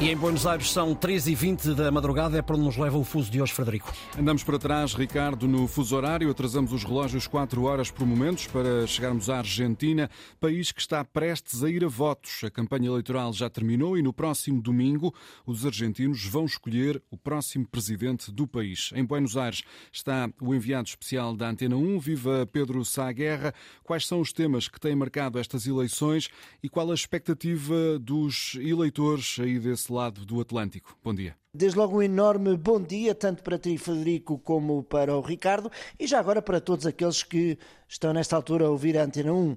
E em Buenos Aires são 3h20 da madrugada, é para onde nos leva o fuso de hoje, Frederico. Andamos para trás, Ricardo, no fuso horário, atrasamos os relógios 4 horas por momentos para chegarmos à Argentina, país que está prestes a ir a votos. A campanha eleitoral já terminou e no próximo domingo os argentinos vão escolher o próximo presidente do país. Em Buenos Aires está o enviado especial da Antena 1, Viva Pedro Sá Guerra. Quais são os temas que têm marcado estas eleições e qual a expectativa dos eleitores aí desse lado do Atlântico. Bom dia. Desde logo um enorme bom dia, tanto para ti, Federico, como para o Ricardo, e já agora para todos aqueles que estão nesta altura a ouvir a Antena 1. Um,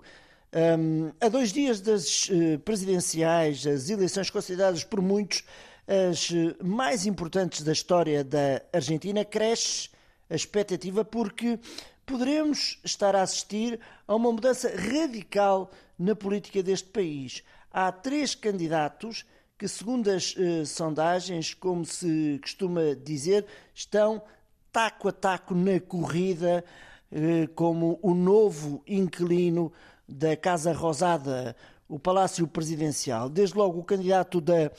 a dois dias das uh, presidenciais, as eleições consideradas por muitos as uh, mais importantes da história da Argentina, cresce a expectativa porque poderemos estar a assistir a uma mudança radical na política deste país. Há três candidatos que, segundo as eh, sondagens, como se costuma dizer, estão taco a taco na corrida eh, como o novo inquilino da Casa Rosada, o Palácio Presidencial. Desde logo o candidato da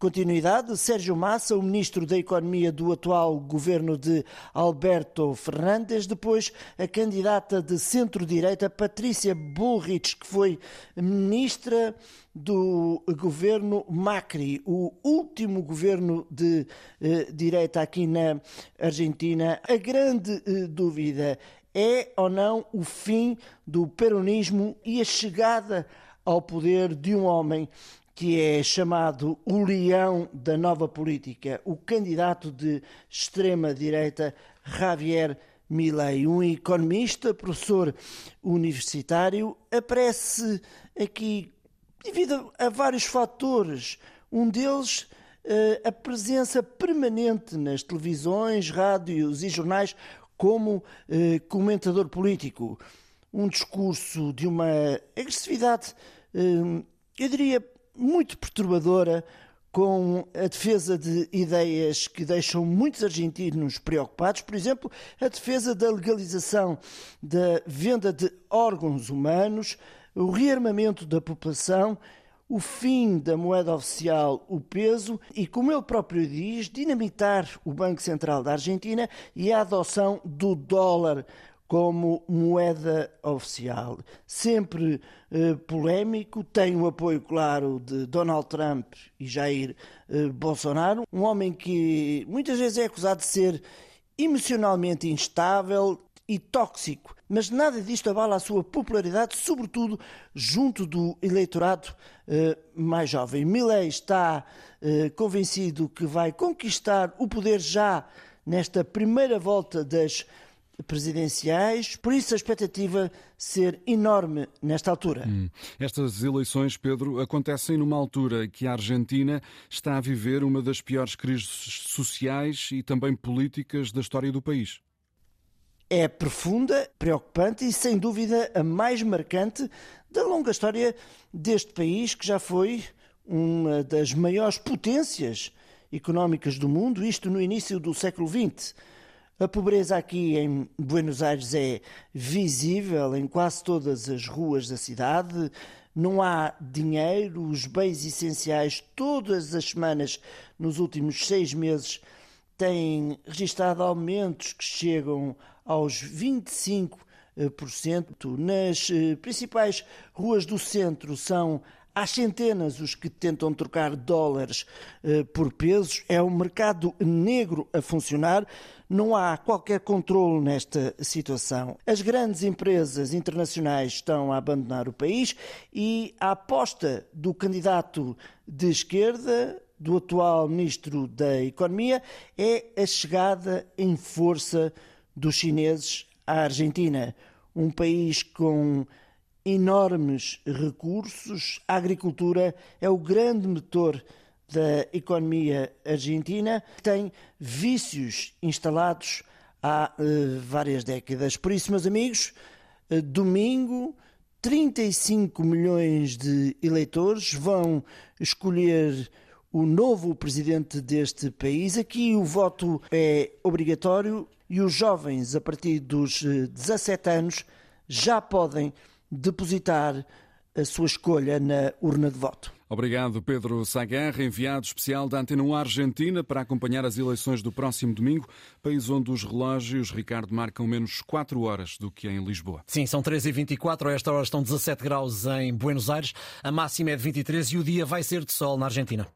Continuidade, Sérgio Massa, o ministro da Economia do atual governo de Alberto Fernandes, depois a candidata de centro-direita Patrícia Bullrich, que foi ministra do governo Macri, o último governo de eh, direita aqui na Argentina. A grande eh, dúvida é ou não o fim do peronismo e a chegada ao poder de um homem que é chamado o leão da nova política, o candidato de extrema-direita Javier Milei, um economista, professor universitário, aparece aqui devido a vários fatores. Um deles, eh, a presença permanente nas televisões, rádios e jornais como eh, comentador político. Um discurso de uma agressividade, eh, eu diria, muito perturbadora com a defesa de ideias que deixam muitos argentinos preocupados, por exemplo, a defesa da legalização da venda de órgãos humanos, o rearmamento da população, o fim da moeda oficial, o peso, e, como ele próprio diz, dinamitar o Banco Central da Argentina e a adoção do dólar como moeda oficial. Sempre eh, polémico, tem o apoio, claro, de Donald Trump e Jair eh, Bolsonaro, um homem que muitas vezes é acusado de ser emocionalmente instável e tóxico, mas nada disto abala a sua popularidade, sobretudo junto do eleitorado eh, mais jovem. Milley está eh, convencido que vai conquistar o poder já nesta primeira volta das presidenciais, por isso a expectativa ser enorme nesta altura. Hum. Estas eleições, Pedro, acontecem numa altura que a Argentina está a viver uma das piores crises sociais e também políticas da história do país. É profunda, preocupante e, sem dúvida, a mais marcante da longa história deste país, que já foi uma das maiores potências económicas do mundo, isto no início do século XX. A pobreza aqui em Buenos Aires é visível em quase todas as ruas da cidade. Não há dinheiro, os bens essenciais, todas as semanas, nos últimos seis meses, têm registrado aumentos que chegam aos 25%. Nas eh, principais ruas do centro são às centenas os que tentam trocar dólares eh, por pesos. É um mercado negro a funcionar. Não há qualquer controle nesta situação. As grandes empresas internacionais estão a abandonar o país e a aposta do candidato de esquerda, do atual ministro da Economia, é a chegada em força dos chineses à Argentina, um país com enormes recursos. A agricultura é o grande motor da economia argentina, tem vícios instalados há uh, várias décadas. Por isso, meus amigos, uh, domingo, 35 milhões de eleitores vão escolher o novo presidente deste país. Aqui o voto é obrigatório e os jovens, a partir dos 17 eh, anos, já podem depositar a sua escolha na urna de voto. Obrigado, Pedro Saguerra, enviado especial da Antena 1 Argentina para acompanhar as eleições do próximo domingo, país onde os relógios, Ricardo, marcam menos 4 horas do que em Lisboa. Sim, são 13h24, a esta hora estão 17 graus em Buenos Aires, a máxima é de 23 e o dia vai ser de sol na Argentina.